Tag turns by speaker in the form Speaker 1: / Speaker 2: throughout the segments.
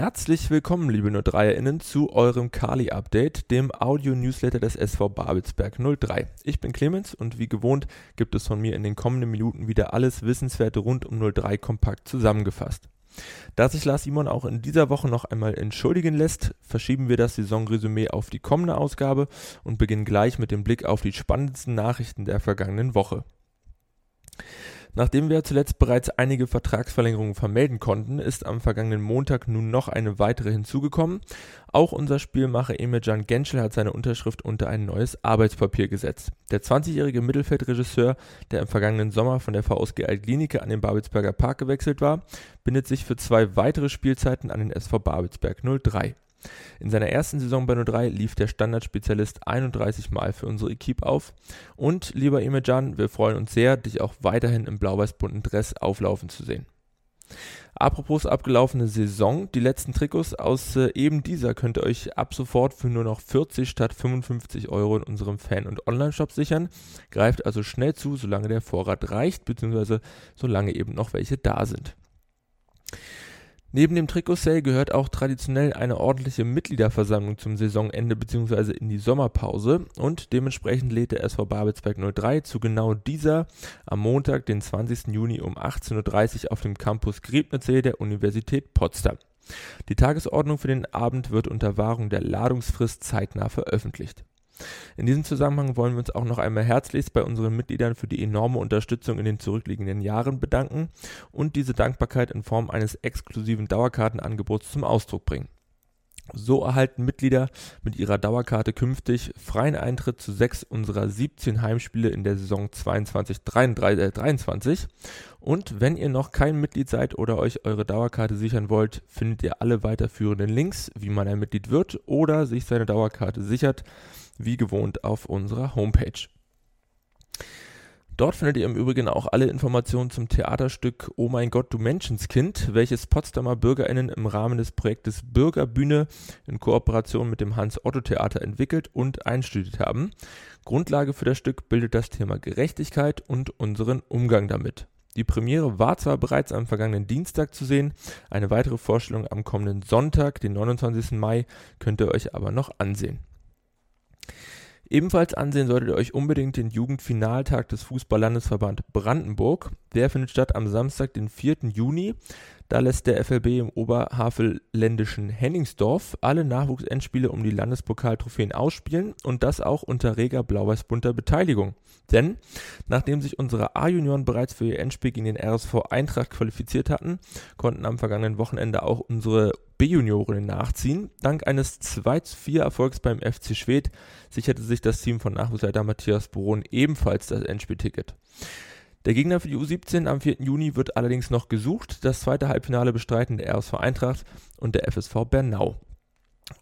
Speaker 1: Herzlich willkommen, liebe 03erInnen, zu eurem Kali-Update, dem Audio-Newsletter des SV Babelsberg 03. Ich bin Clemens und wie gewohnt gibt es von mir in den kommenden Minuten wieder alles Wissenswerte rund um 03 kompakt zusammengefasst. Da sich Lars Simon auch in dieser Woche noch einmal entschuldigen lässt, verschieben wir das Saisonresümee auf die kommende Ausgabe und beginnen gleich mit dem Blick auf die spannendsten Nachrichten der vergangenen Woche. Nachdem wir zuletzt bereits einige Vertragsverlängerungen vermelden konnten, ist am vergangenen Montag nun noch eine weitere hinzugekommen. Auch unser Spielmacher Emiljan Genschel hat seine Unterschrift unter ein neues Arbeitspapier gesetzt. Der 20-jährige Mittelfeldregisseur, der im vergangenen Sommer von der VSG Altklinike an den Babelsberger Park gewechselt war, bindet sich für zwei weitere Spielzeiten an den SV Babelsberg 03. In seiner ersten Saison bei 03 lief der Standardspezialist 31 Mal für unsere Equipe auf. Und lieber Imejan, wir freuen uns sehr, dich auch weiterhin im blau-weiß-bunten Dress auflaufen zu sehen. Apropos abgelaufene Saison, die letzten Trikots aus äh, eben dieser könnt ihr euch ab sofort für nur noch 40 statt 55 Euro in unserem Fan- und Online-Shop sichern. Greift also schnell zu, solange der Vorrat reicht, beziehungsweise solange eben noch welche da sind. Neben dem Trikot-Sale gehört auch traditionell eine ordentliche Mitgliederversammlung zum Saisonende bzw. in die Sommerpause und dementsprechend lädt der SV Babelsberg 03 zu genau dieser am Montag, den 20. Juni um 18.30 Uhr auf dem Campus Griebnitzsee der Universität Potsdam. Die Tagesordnung für den Abend wird unter Wahrung der Ladungsfrist zeitnah veröffentlicht. In diesem Zusammenhang wollen wir uns auch noch einmal herzlichst bei unseren Mitgliedern für die enorme Unterstützung in den zurückliegenden Jahren bedanken und diese Dankbarkeit in Form eines exklusiven Dauerkartenangebots zum Ausdruck bringen. So erhalten Mitglieder mit ihrer Dauerkarte künftig freien Eintritt zu sechs unserer 17 Heimspiele in der Saison 22-23. Äh, und wenn ihr noch kein Mitglied seid oder euch eure Dauerkarte sichern wollt, findet ihr alle weiterführenden Links, wie man ein Mitglied wird oder sich seine Dauerkarte sichert, wie gewohnt auf unserer Homepage. Dort findet ihr im Übrigen auch alle Informationen zum Theaterstück Oh mein Gott, du Menschenskind, welches Potsdamer BürgerInnen im Rahmen des Projektes Bürgerbühne in Kooperation mit dem Hans-Otto-Theater entwickelt und einstudiert haben. Grundlage für das Stück bildet das Thema Gerechtigkeit und unseren Umgang damit. Die Premiere war zwar bereits am vergangenen Dienstag zu sehen, eine weitere Vorstellung am kommenden Sonntag, den 29. Mai, könnt ihr euch aber noch ansehen. Ebenfalls ansehen solltet ihr euch unbedingt den Jugendfinaltag des Fußballlandesverband Brandenburg. Der findet statt am Samstag, den 4. Juni. Da lässt der FLB im oberhavelländischen Henningsdorf alle Nachwuchsendspiele um die Landespokaltrophäen ausspielen und das auch unter reger blau-weiß-bunter Beteiligung. Denn nachdem sich unsere A-Junioren bereits für ihr Endspiel gegen den RSV Eintracht qualifiziert hatten, konnten am vergangenen Wochenende auch unsere B-Juniorinnen nachziehen. Dank eines 2-4 Erfolgs beim FC Schwedt sicherte sich das Team von Nachwuchsleiter Matthias Boron ebenfalls das Endspielticket. Der Gegner für die U17 am 4. Juni wird allerdings noch gesucht. Das zweite Halbfinale bestreiten der RSV Eintracht und der FSV Bernau.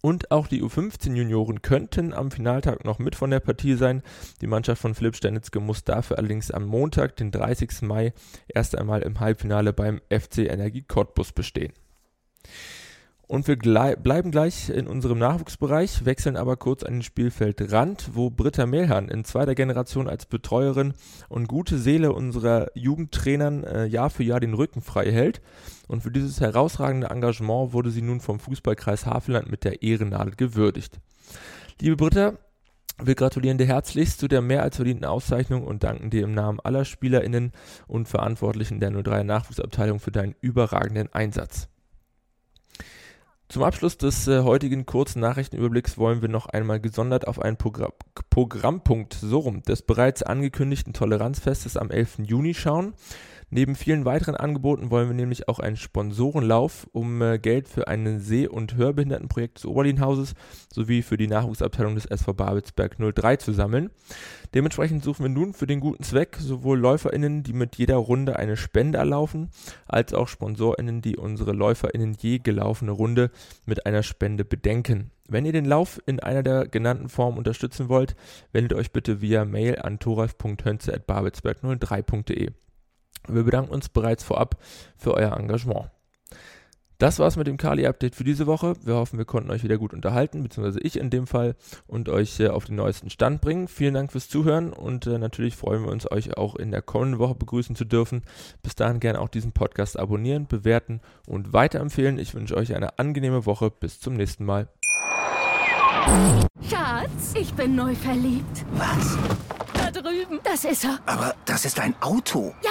Speaker 1: Und auch die U15-Junioren könnten am Finaltag noch mit von der Partie sein. Die Mannschaft von Philipp Stenitzke muss dafür allerdings am Montag, den 30. Mai, erst einmal im Halbfinale beim FC Energie Cottbus bestehen. Und wir bleiben gleich in unserem Nachwuchsbereich, wechseln aber kurz an den Spielfeldrand, wo Britta Mehlhan in zweiter Generation als Betreuerin und gute Seele unserer Jugendtrainern äh, Jahr für Jahr den Rücken frei hält. Und für dieses herausragende Engagement wurde sie nun vom Fußballkreis Havelland mit der Ehrennadel gewürdigt. Liebe Britta, wir gratulieren dir herzlichst zu der mehr als verdienten Auszeichnung und danken dir im Namen aller SpielerInnen und Verantwortlichen der 03 Nachwuchsabteilung für deinen überragenden Einsatz. Zum Abschluss des äh, heutigen kurzen Nachrichtenüberblicks wollen wir noch einmal gesondert auf einen Progr Programmpunkt so rum des bereits angekündigten Toleranzfestes am 11. Juni schauen. Neben vielen weiteren Angeboten wollen wir nämlich auch einen Sponsorenlauf, um äh, Geld für ein Seh- und Hörbehindertenprojekt des Oberlinhauses sowie für die Nachwuchsabteilung des SV Babelsberg 03 zu sammeln. Dementsprechend suchen wir nun für den guten Zweck sowohl LäuferInnen, die mit jeder Runde eine Spende erlaufen, als auch SponsorInnen, die unsere LäuferInnen je gelaufene Runde mit einer Spende bedenken. Wenn ihr den Lauf in einer der genannten Formen unterstützen wollt, wendet euch bitte via Mail an thoralf.hönze.babelsberg03.de. Wir bedanken uns bereits vorab für euer Engagement. Das war's mit dem Kali-Update für diese Woche. Wir hoffen, wir konnten euch wieder gut unterhalten, beziehungsweise ich in dem Fall und euch äh, auf den neuesten Stand bringen. Vielen Dank fürs Zuhören und äh, natürlich freuen wir uns, euch auch in der kommenden Woche begrüßen zu dürfen. Bis dahin gerne auch diesen Podcast abonnieren, bewerten und weiterempfehlen. Ich wünsche euch eine angenehme Woche. Bis zum nächsten Mal.
Speaker 2: Schatz, ich bin neu verliebt.
Speaker 3: Was?
Speaker 2: Da drüben. Das ist er.
Speaker 3: Aber das ist ein Auto.
Speaker 2: Ja,